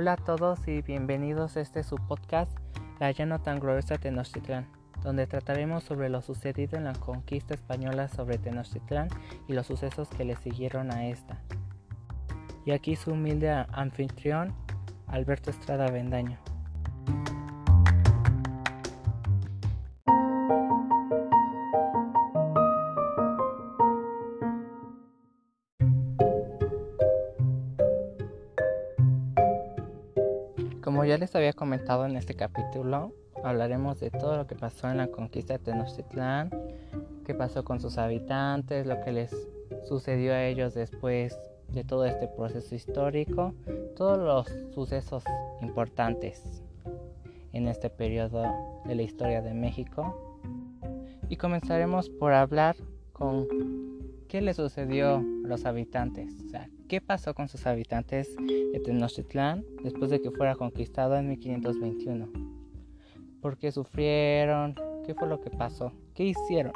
Hola a todos y bienvenidos a este su podcast, La ya no tan gloriosa Tenochtitlán, donde trataremos sobre lo sucedido en la conquista española sobre Tenochtitlán y los sucesos que le siguieron a esta. Y aquí su humilde anfitrión, Alberto Estrada Vendaño. En este capítulo, hablaremos de todo lo que pasó en la conquista de Tenochtitlán, qué pasó con sus habitantes, lo que les sucedió a ellos después de todo este proceso histórico, todos los sucesos importantes en este periodo de la historia de México. Y comenzaremos por hablar con qué le sucedió a los habitantes, qué pasó con sus habitantes de Tenochtitlán después de que fuera conquistado en 1521. ¿Por qué sufrieron? ¿Qué fue lo que pasó? ¿Qué hicieron?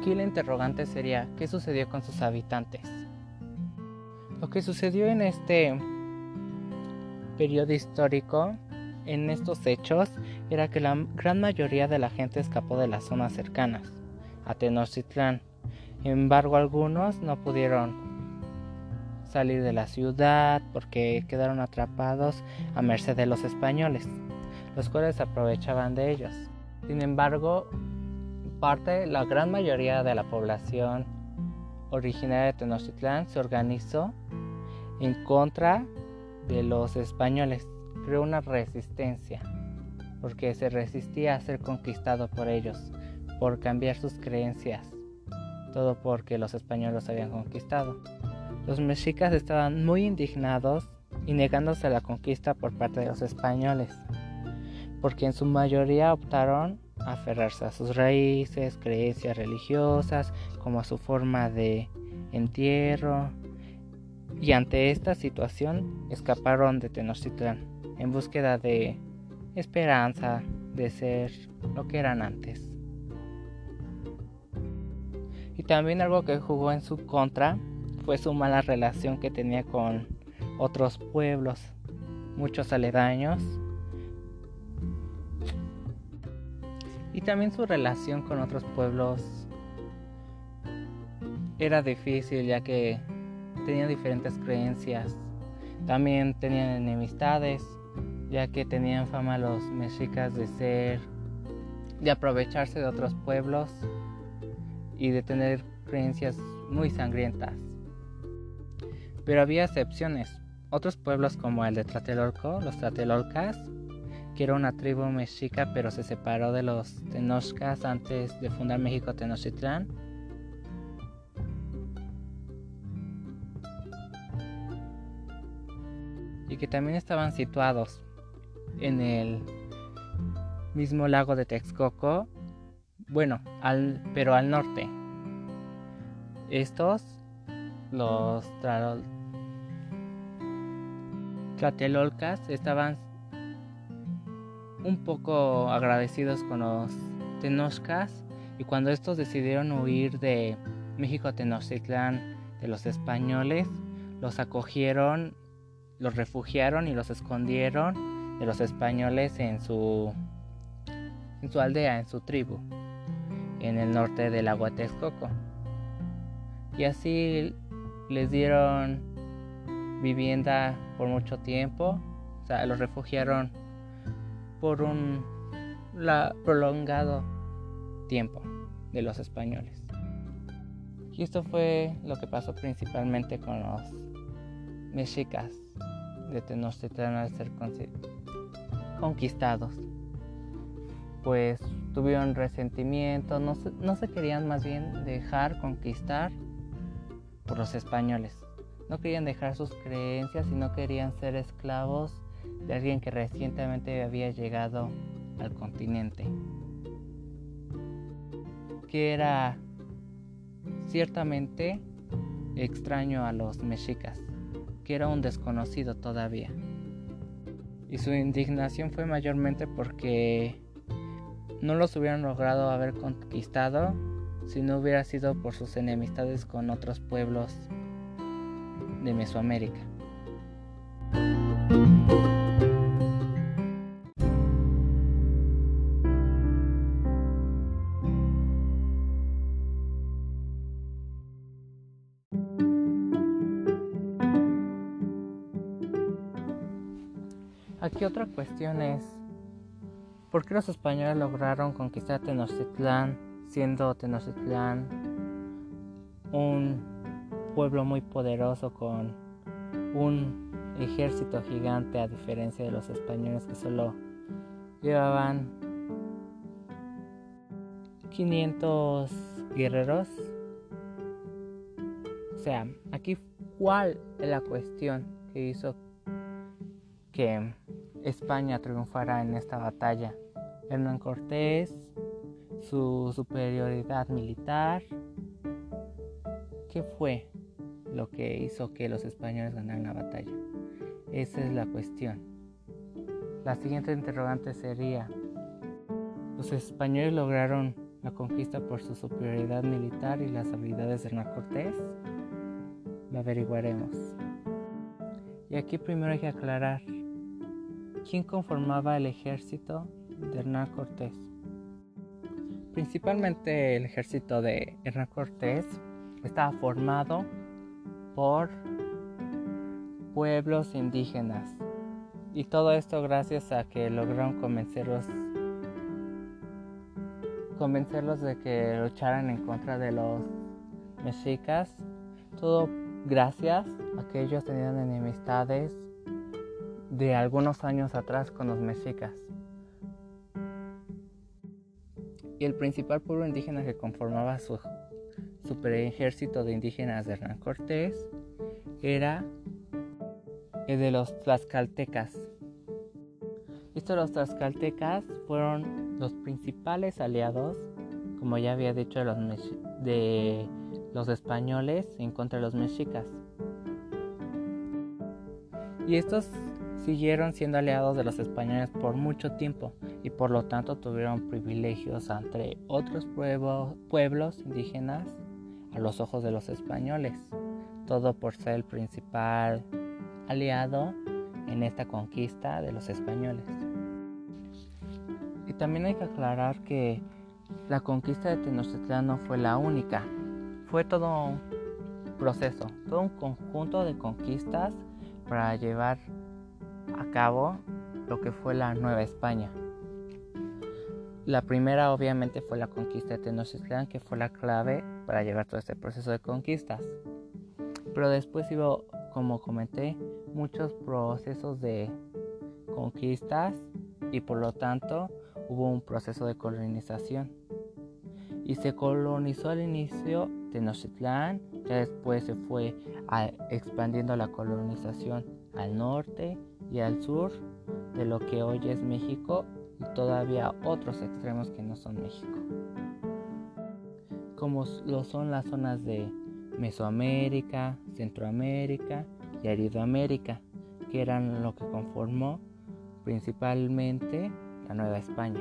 Aquí la interrogante sería, ¿qué sucedió con sus habitantes? Lo que sucedió en este periodo histórico, en estos hechos, era que la gran mayoría de la gente escapó de las zonas cercanas a Tenochtitlán. Sin embargo, algunos no pudieron salir de la ciudad porque quedaron atrapados a merced de los españoles, los cuales aprovechaban de ellos. Sin embargo, parte, la gran mayoría de la población originaria de Tenochtitlán se organizó en contra de los españoles. Creó una resistencia porque se resistía a ser conquistado por ellos, por cambiar sus creencias, todo porque los españoles habían conquistado. Los mexicas estaban muy indignados y negándose a la conquista por parte de los españoles, porque en su mayoría optaron aferrarse a sus raíces, creencias religiosas, como a su forma de entierro. Y ante esta situación escaparon de Tenochtitlán en búsqueda de esperanza, de ser lo que eran antes. Y también algo que jugó en su contra fue su mala relación que tenía con otros pueblos, muchos aledaños y también su relación con otros pueblos era difícil ya que tenían diferentes creencias. También tenían enemistades ya que tenían fama los mexicas de ser de aprovecharse de otros pueblos y de tener creencias muy sangrientas. Pero había excepciones. Otros pueblos como el de Tlatelolco, los Tlatelolcas, que era una tribu mexica pero se separó de los Tenochcas antes de fundar México Tenochtitlán. Y que también estaban situados en el mismo lago de Texcoco, bueno, al, pero al norte. Estos, los Tlatelolcas, estaban un poco agradecidos con los Tenochcas y cuando estos decidieron huir de México Tenochtitlán de los españoles, los acogieron, los refugiaron y los escondieron de los españoles en su en su aldea, en su tribu, en el norte del agua Texcoco. Y así les dieron vivienda por mucho tiempo, o sea, los refugiaron por un prolongado tiempo de los españoles. Y esto fue lo que pasó principalmente con los mexicas de Tenochtitlán al ser conquistados. Pues tuvieron resentimiento, no no se querían más bien dejar conquistar por los españoles. No querían dejar sus creencias y no querían ser esclavos de alguien que recientemente había llegado al continente, que era ciertamente extraño a los mexicas, que era un desconocido todavía. Y su indignación fue mayormente porque no los hubieran logrado haber conquistado si no hubiera sido por sus enemistades con otros pueblos de Mesoamérica. Aquí otra cuestión es, ¿por qué los españoles lograron conquistar Tenochtitlán siendo Tenochtitlán un pueblo muy poderoso con un ejército gigante a diferencia de los españoles que solo llevaban 500 guerreros? O sea, aquí cuál es la cuestión que hizo que España triunfará en esta batalla. Hernán Cortés, su superioridad militar. ¿Qué fue lo que hizo que los españoles ganaran la batalla? Esa es la cuestión. La siguiente interrogante sería, ¿los españoles lograron la conquista por su superioridad militar y las habilidades de Hernán Cortés? Lo averiguaremos. Y aquí primero hay que aclarar ¿Quién conformaba el ejército de Hernán Cortés? Principalmente el ejército de Hernán Cortés estaba formado por pueblos indígenas y todo esto gracias a que lograron convencerlos convencerlos de que lucharan en contra de los mexicas todo gracias a que ellos tenían enemistades de algunos años atrás con los mexicas. Y el principal pueblo indígena que conformaba su super ejército de indígenas de Hernán Cortés era el de los tlaxcaltecas. Estos los tlaxcaltecas fueron los principales aliados, como ya había dicho, de los, de los españoles en contra de los mexicas. Y estos siguieron siendo aliados de los españoles por mucho tiempo y por lo tanto tuvieron privilegios entre otros pueblos indígenas a los ojos de los españoles, todo por ser el principal aliado en esta conquista de los españoles. Y también hay que aclarar que la conquista de Tenochtitlán no fue la única, fue todo un proceso, todo un conjunto de conquistas para llevar a cabo lo que fue la Nueva España. La primera obviamente fue la conquista de Tenochtitlán, que fue la clave para llevar todo este proceso de conquistas. Pero después hubo, como comenté, muchos procesos de conquistas y por lo tanto hubo un proceso de colonización. Y se colonizó al inicio Tenochtitlán, ya después se fue expandiendo la colonización al norte y al sur de lo que hoy es México y todavía otros extremos que no son México, como lo son las zonas de Mesoamérica, Centroamérica y Aridoamérica, que eran lo que conformó principalmente la Nueva España.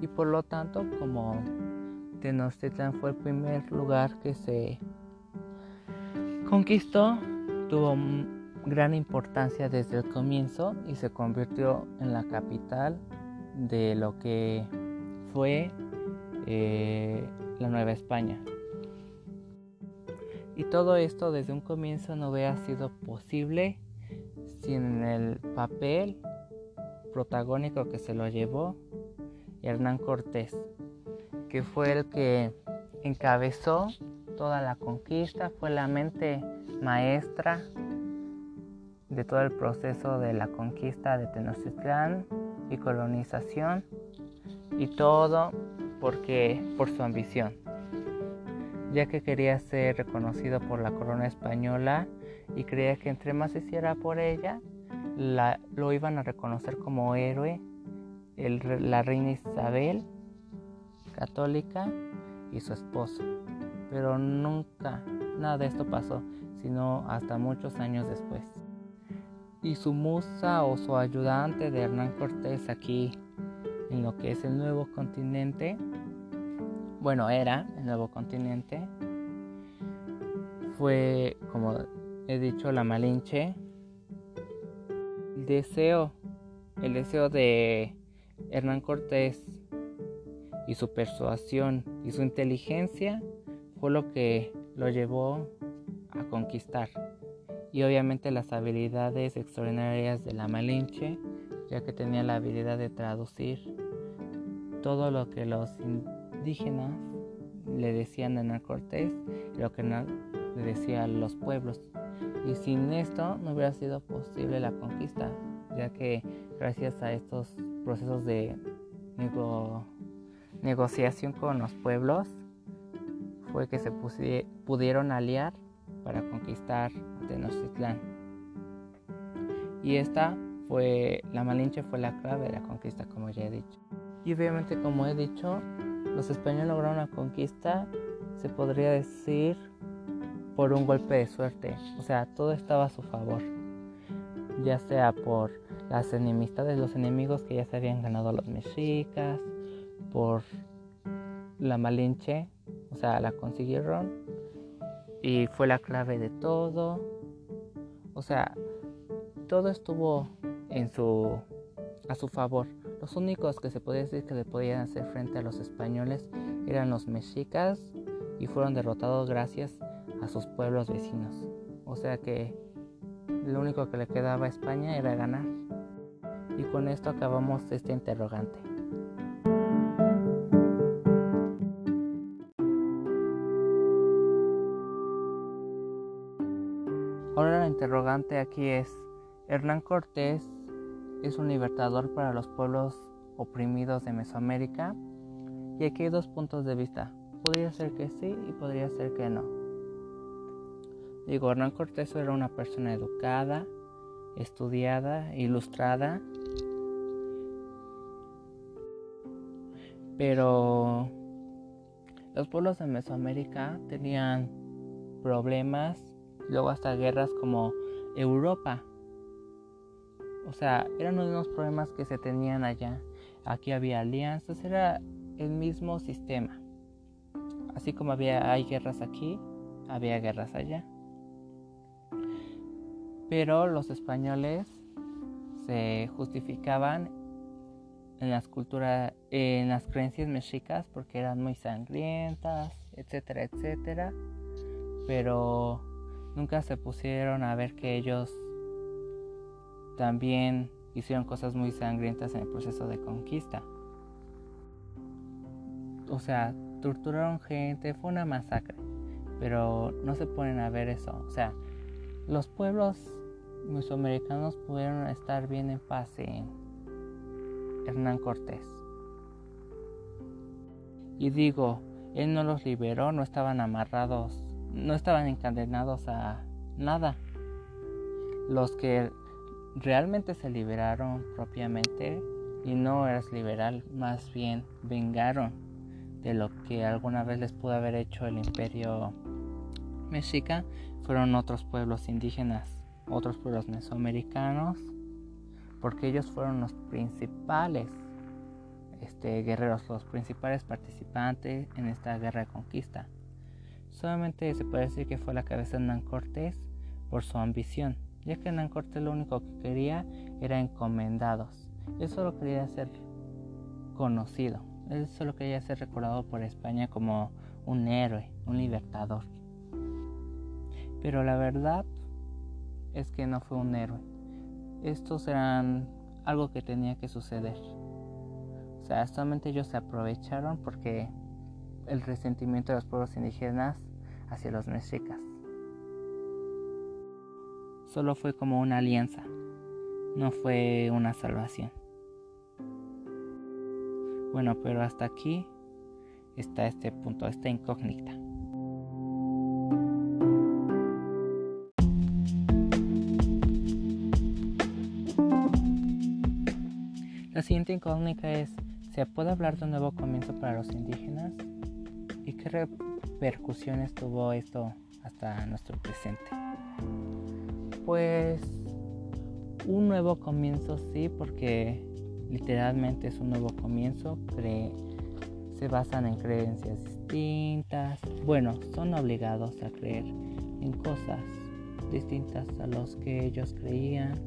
Y por lo tanto, como Tenochtitlan fue el primer lugar que se conquistó, tuvo gran importancia desde el comienzo y se convirtió en la capital de lo que fue eh, la Nueva España. Y todo esto desde un comienzo no hubiera sido posible sin el papel protagónico que se lo llevó Hernán Cortés, que fue el que encabezó toda la conquista, fue la mente maestra de todo el proceso de la conquista de Tenochtitlán y colonización y todo porque por su ambición ya que quería ser reconocido por la corona española y creía que entre más hiciera por ella la, lo iban a reconocer como héroe la reina Isabel católica y su esposo pero nunca nada de esto pasó sino hasta muchos años después. Y su musa o su ayudante de Hernán Cortés aquí en lo que es el nuevo continente, bueno, era el nuevo continente, fue, como he dicho, la Malinche. El deseo, el deseo de Hernán Cortés y su persuasión y su inteligencia fue lo que lo llevó a conquistar. Y obviamente las habilidades extraordinarias de la Malinche, ya que tenía la habilidad de traducir todo lo que los indígenas le decían a Hernán Cortés y lo que le decía a los pueblos. Y sin esto no hubiera sido posible la conquista, ya que gracias a estos procesos de negociación con los pueblos fue que se pudieron aliar para conquistar Tenochtitlán. Y esta fue, la Malinche fue la clave de la conquista, como ya he dicho. Y obviamente, como he dicho, los españoles lograron la conquista, se podría decir, por un golpe de suerte. O sea, todo estaba a su favor. Ya sea por las enemistades, los enemigos que ya se habían ganado a los mexicas, por la Malinche, o sea, la consiguieron y fue la clave de todo. O sea, todo estuvo en su a su favor. Los únicos que se podía decir que le podían hacer frente a los españoles eran los mexicas y fueron derrotados gracias a sus pueblos vecinos. O sea que lo único que le quedaba a España era ganar. Y con esto acabamos este interrogante. Aquí es, Hernán Cortés es un libertador para los pueblos oprimidos de Mesoamérica. Y aquí hay dos puntos de vista. Podría ser que sí y podría ser que no. Digo, Hernán Cortés era una persona educada, estudiada, ilustrada, pero los pueblos de Mesoamérica tenían problemas, luego hasta guerras como Europa. O sea, eran los mismos problemas que se tenían allá. Aquí había alianzas, era el mismo sistema. Así como había hay guerras aquí, había guerras allá. Pero los españoles se justificaban en las culturas, en las creencias mexicas porque eran muy sangrientas, etcétera, etcétera. Pero nunca se pusieron a ver que ellos también hicieron cosas muy sangrientas en el proceso de conquista. O sea, torturaron gente, fue una masacre. Pero no se ponen a ver eso. O sea, los pueblos mesoamericanos pudieron estar bien en paz en Hernán Cortés. Y digo, él no los liberó, no estaban amarrados, no estaban encadenados a nada. Los que realmente se liberaron propiamente y no eras liberal, más bien vengaron de lo que alguna vez les pudo haber hecho el imperio mexica, fueron otros pueblos indígenas, otros pueblos mesoamericanos, porque ellos fueron los principales este, guerreros, los principales participantes en esta guerra de conquista. Solamente se puede decir que fue la cabeza de Hernán Cortés por su ambición ya que Hernán Cortés lo único que quería era encomendados. Él solo quería ser conocido, él solo quería ser recordado por España como un héroe, un libertador. Pero la verdad es que no fue un héroe. Estos eran algo que tenía que suceder. O sea, solamente ellos se aprovecharon porque el resentimiento de los pueblos indígenas hacia los mexicas solo fue como una alianza, no fue una salvación. Bueno, pero hasta aquí está este punto, esta incógnita. La siguiente incógnita es, ¿se puede hablar de un nuevo comienzo para los indígenas? ¿Y qué repercusiones tuvo esto hasta nuestro presente. Pues un nuevo comienzo sí, porque literalmente es un nuevo comienzo. se basan en creencias distintas. Bueno, son obligados a creer en cosas distintas a los que ellos creían.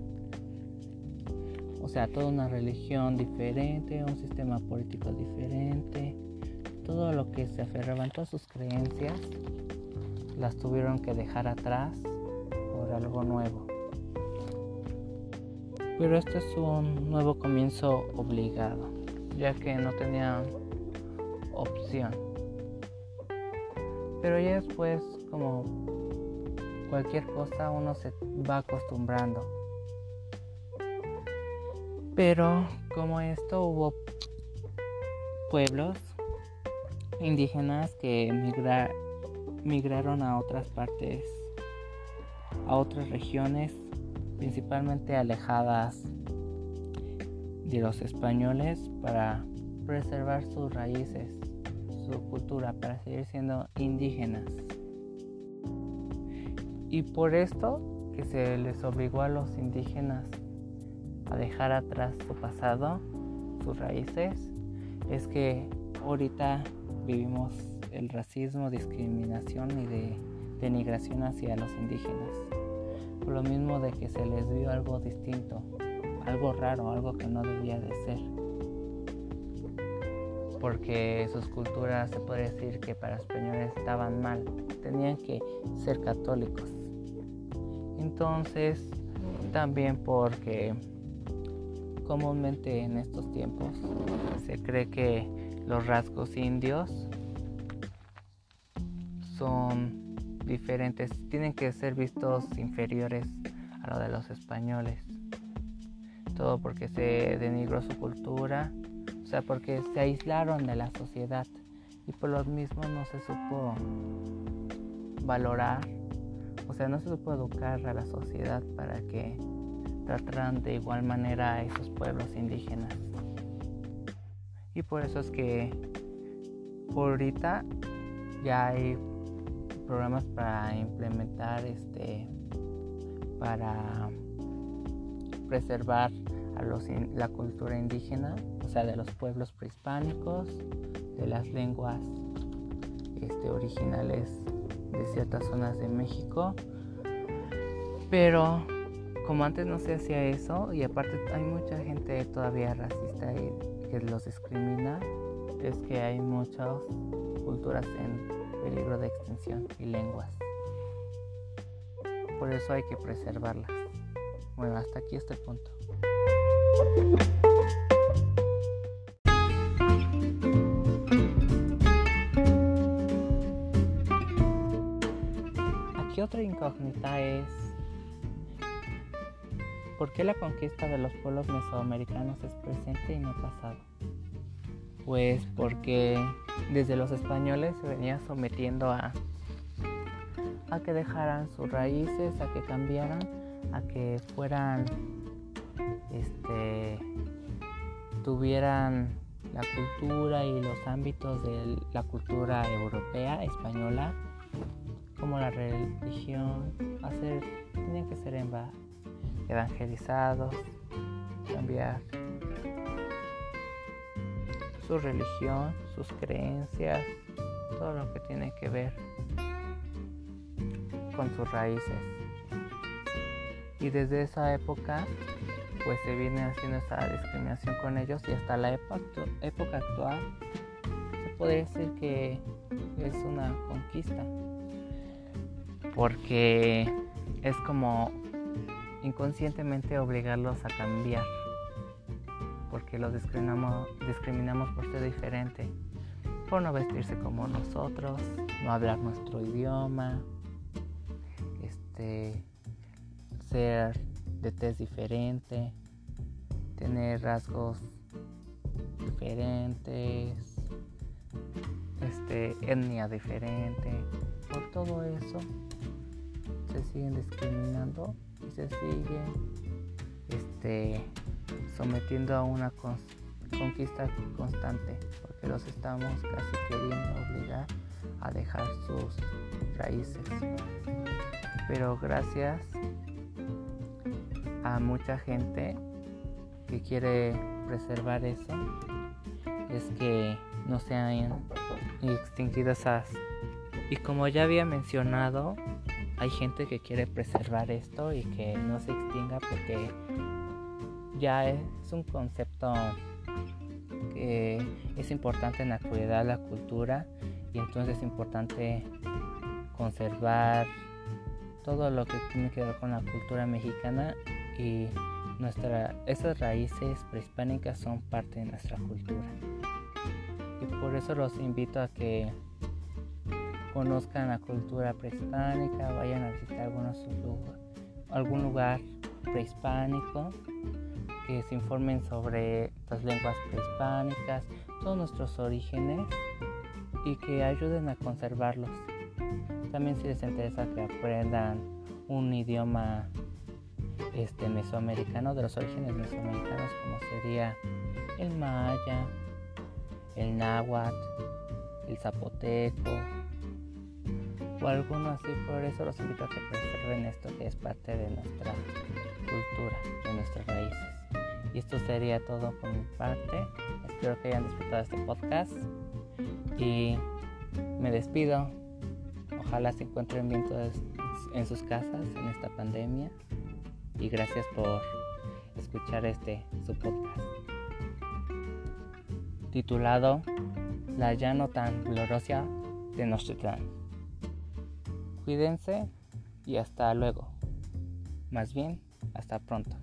O sea, toda una religión diferente, un sistema político diferente. Todo lo que se aferraban, todas sus creencias, las tuvieron que dejar atrás por algo nuevo. Pero este es un nuevo comienzo obligado, ya que no tenían opción. Pero ya después, como cualquier cosa, uno se va acostumbrando. Pero como esto hubo pueblos indígenas que migraron a otras partes, a otras regiones principalmente alejadas de los españoles para preservar sus raíces, su cultura, para seguir siendo indígenas. Y por esto que se les obligó a los indígenas a dejar atrás su pasado, sus raíces, es que ahorita vivimos el racismo, discriminación y de denigración hacia los indígenas lo mismo de que se les vio algo distinto, algo raro, algo que no debía de ser. Porque sus culturas se puede decir que para españoles estaban mal, tenían que ser católicos. Entonces, también porque comúnmente en estos tiempos se cree que los rasgos indios son diferentes, tienen que ser vistos inferiores a lo de los españoles. Todo porque se denigró su cultura, o sea, porque se aislaron de la sociedad y por lo mismo no se supo valorar, o sea, no se supo educar a la sociedad para que trataran de igual manera a esos pueblos indígenas. Y por eso es que ahorita ya hay programas para implementar este para preservar a los la cultura indígena, o sea, de los pueblos prehispánicos, de las lenguas este, originales de ciertas zonas de México. Pero como antes no se hacía eso, y aparte hay mucha gente todavía racista y que los discrimina, es que hay muchas culturas en peligro de extinción y lenguas. Por eso hay que preservarlas. Bueno, hasta aquí este punto. Aquí otra incógnita es ¿por qué la conquista de los pueblos mesoamericanos es presente y no pasado? Pues porque desde los españoles se venía sometiendo a, a que dejaran sus raíces, a que cambiaran, a que fueran, este, tuvieran la cultura y los ámbitos de la cultura europea, española, como la religión, hacer, tenían que ser evangelizados, cambiar su religión, sus creencias, todo lo que tiene que ver con sus raíces. Y desde esa época pues se viene haciendo esa discriminación con ellos y hasta la época, actual se puede decir que es una conquista porque es como inconscientemente obligarlos a cambiar porque los discriminamos, discriminamos por ser diferente, por no vestirse como nosotros, no hablar nuestro idioma, este, ser de tez diferente, tener rasgos diferentes, este, etnia diferente. Por todo eso se siguen discriminando se siguen este, sometiendo a una conquista constante, porque los estamos casi queriendo obligar a dejar sus raíces. Pero gracias a mucha gente que quiere preservar eso, es que no se han extinguido esas. Y como ya había mencionado, hay gente que quiere preservar esto y que no se extinga porque ya es un concepto que es importante en la actualidad la cultura y entonces es importante conservar todo lo que tiene que ver con la cultura mexicana y nuestra, esas raíces prehispánicas son parte de nuestra cultura. Y por eso los invito a que conozcan la cultura prehispánica, vayan a visitar algunos algún lugar prehispánico, que se informen sobre las lenguas prehispánicas, todos nuestros orígenes y que ayuden a conservarlos. También si les interesa que aprendan un idioma este mesoamericano de los orígenes mesoamericanos como sería el maya, el náhuatl, el zapoteco o alguno así. Por eso los invito a que preserven esto que es parte de nuestra cultura, de nuestras raíces. Y esto sería todo por mi parte. Espero que hayan disfrutado este podcast y me despido. Ojalá se encuentren bien todos en sus casas en esta pandemia y gracias por escuchar este su podcast titulado La ya no tan gloriosa de Nostradamus. Cuídense y hasta luego. Más bien, hasta pronto.